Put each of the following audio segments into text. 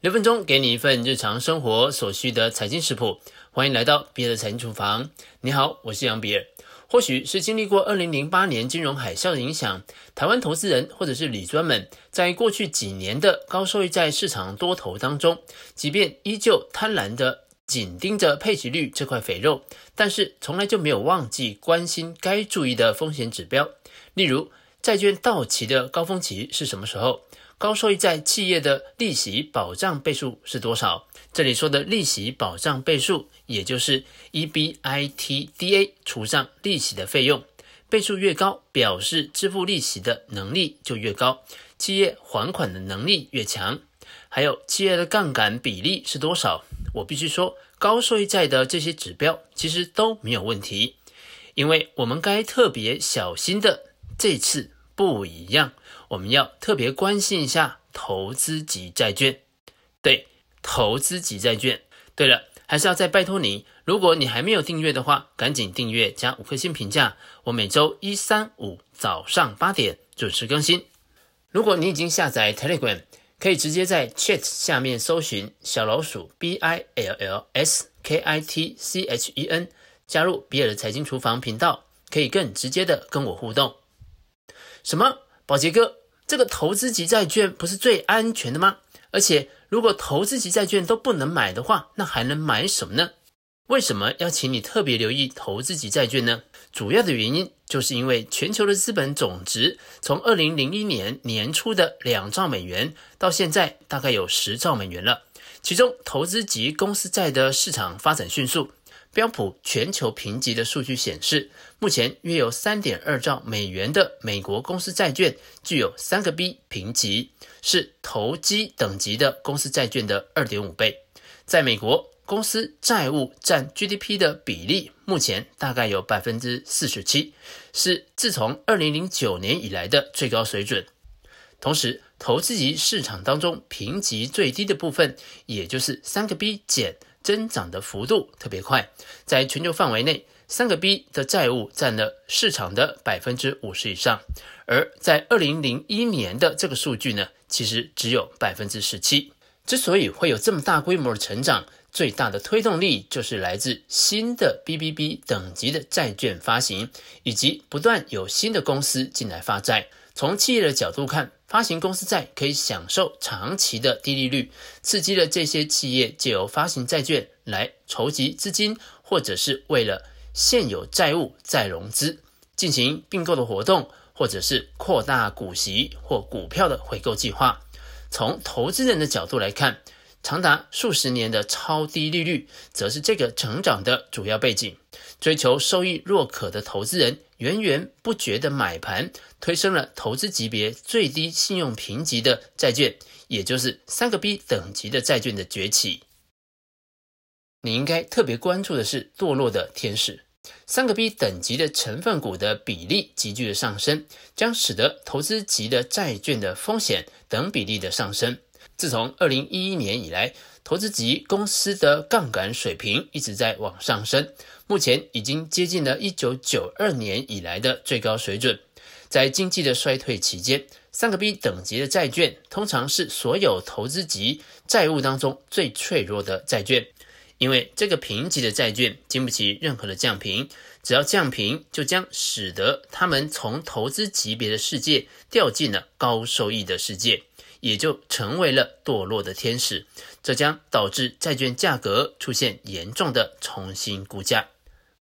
六分钟给你一份日常生活所需的财经食谱，欢迎来到比尔的财经厨房。你好，我是杨比尔。或许是经历过二零零八年金融海啸的影响，台湾投资人或者是理专们，在过去几年的高收益债市场多头当中，即便依旧贪婪的紧盯着配息率这块肥肉，但是从来就没有忘记关心该注意的风险指标，例如。债券到期的高峰期是什么时候？高收益债企业的利息保障倍数是多少？这里说的利息保障倍数，也就是 EBITDA 除上利息的费用，倍数越高，表示支付利息的能力就越高，企业还款的能力越强。还有企业的杠杆比例是多少？我必须说，高收益债的这些指标其实都没有问题，因为我们该特别小心的。这次不一样，我们要特别关心一下投资级债券。对，投资级债券。对了，还是要再拜托你，如果你还没有订阅的话，赶紧订阅加五颗星评价。我每周一、三、五早上八点准时更新。如果你已经下载 Telegram，可以直接在 Chat 下面搜寻小老鼠 B I L L S K I T C H E N，加入比尔的财经厨房频道，可以更直接的跟我互动。什么，宝杰哥，这个投资级债券不是最安全的吗？而且，如果投资级债券都不能买的话，那还能买什么呢？为什么要请你特别留意投资级债券呢？主要的原因就是因为全球的资本总值从二零零一年年初的两兆美元，到现在大概有十兆美元了。其中，投资级公司债的市场发展迅速。标普全球评级的数据显示，目前约有三点二兆美元的美国公司债券具有三个 B 评级，是投机等级的公司债券的二点五倍。在美国，公司债务占 GDP 的比例目前大概有百分之四十七，是自从二零零九年以来的最高水准。同时，投资级市场当中评级最低的部分，也就是三个 B 减。增长的幅度特别快，在全球范围内，三个 B 的债务占了市场的百分之五十以上，而在二零零一年的这个数据呢，其实只有百分之十七。之所以会有这么大规模的成长，最大的推动力就是来自新的 BBB 等级的债券发行，以及不断有新的公司进来发债。从企业的角度看，发行公司债可以享受长期的低利率，刺激了这些企业借由发行债券来筹集资金，或者是为了现有债务再融资，进行并购的活动，或者是扩大股息或股票的回购计划。从投资人的角度来看，长达数十年的超低利率，则是这个成长的主要背景。追求收益若渴的投资人，源源不绝的买盘，推升了投资级别最低信用评级的债券，也就是三个 B 等级的债券的崛起。你应该特别关注的是堕落的天使，三个 B 等级的成分股的比例急剧的上升，将使得投资级的债券的风险等比例的上升。自从二零一一年以来，投资级公司的杠杆水平一直在往上升，目前已经接近了一九九二年以来的最高水准。在经济的衰退期间，三个 B 等级的债券通常是所有投资级债务当中最脆弱的债券，因为这个评级的债券经不起任何的降评，只要降评，就将使得他们从投资级别的世界掉进了高收益的世界。也就成为了堕落的天使，这将导致债券价格出现严重的重新估价。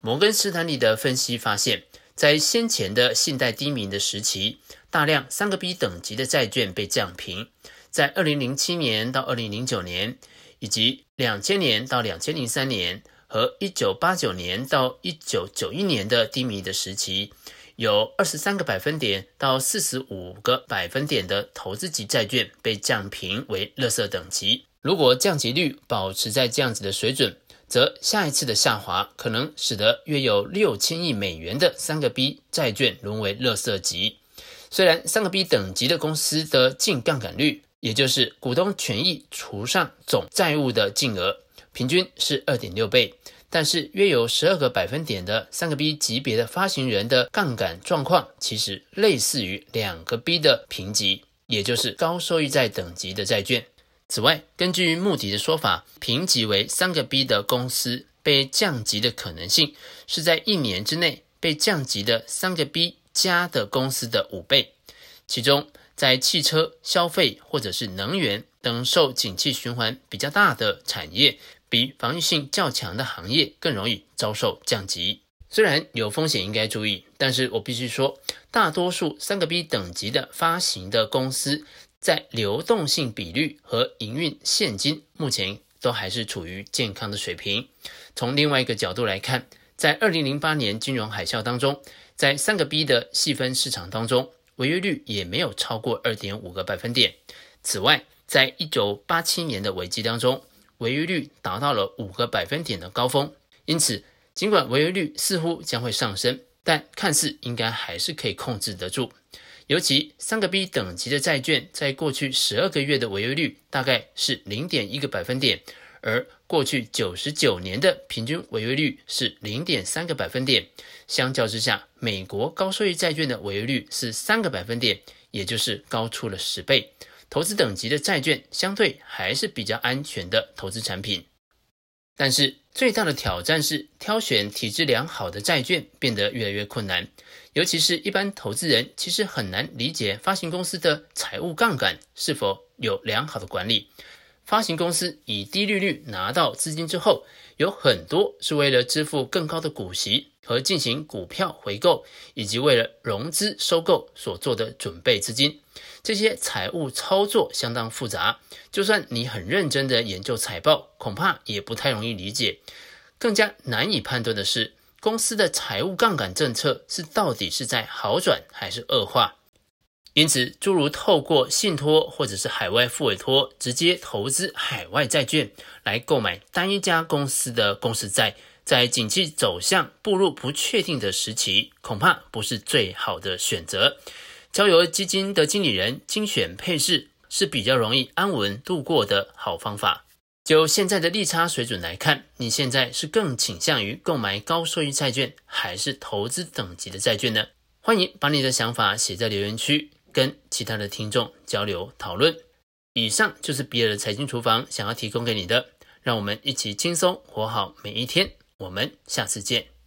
摩根斯坦利的分析发现，在先前的信贷低迷的时期，大量三个 B 等级的债券被降评。在二零零七年到二零零九年，以及两千年到两千零三年和一九八九年到一九九一年的低迷的时期。有二十三个百分点到四十五个百分点的投资级债券被降评为垃圾等级。如果降级率保持在这样子的水准，则下一次的下滑可能使得约有六千亿美元的三个 B 债券沦为垃圾级。虽然三个 B 等级的公司的净杠杆率，也就是股东权益除上总债务的净额，平均是二点六倍。但是，约有十二个百分点的三个 B 级别的发行人的杠杆状况，其实类似于两个 B 的评级，也就是高收益债等级的债券。此外，根据穆迪的说法，评级为三个 B 的公司被降级的可能性是在一年之内被降级的三个 B 加的公司的五倍。其中，在汽车、消费或者是能源等受景气循环比较大的产业，比防御性较强的行业更容易遭受降级。虽然有风险应该注意，但是我必须说，大多数三个 B 等级的发行的公司，在流动性比率和营运现金目前都还是处于健康的水平。从另外一个角度来看，在二零零八年金融海啸当中，在三个 B 的细分市场当中，违约率也没有超过二点五个百分点。此外，在一九八七年的危机当中，违约率达到了五个百分点的高峰。因此，尽管违约率似乎将会上升，但看似应该还是可以控制得住。尤其三个 B 等级的债券，在过去十二个月的违约率大概是零点一个百分点，而过去九十九年的平均违约率是零点三个百分点。相较之下，美国高收益债券的违约率是三个百分点，也就是高出了十倍。投资等级的债券相对还是比较安全的投资产品，但是最大的挑战是挑选体质良好的债券变得越来越困难。尤其是一般投资人，其实很难理解发行公司的财务杠杆是否有良好的管理。发行公司以低利率拿到资金之后，有很多是为了支付更高的股息和进行股票回购，以及为了融资收购所做的准备资金。这些财务操作相当复杂，就算你很认真的研究财报，恐怕也不太容易理解。更加难以判断的是，公司的财务杠杆政策是到底是在好转还是恶化？因此，诸如透过信托或者是海外复委托直接投资海外债券来购买单一家公司的公司债，在景气走向步入不确定的时期，恐怕不是最好的选择。交由基金的经理人精选配置是比较容易安稳度过的好方法。就现在的利差水准来看，你现在是更倾向于购买高收益债券，还是投资等级的债券呢？欢迎把你的想法写在留言区，跟其他的听众交流讨论。以上就是比尔的财经厨房想要提供给你的，让我们一起轻松活好每一天。我们下次见。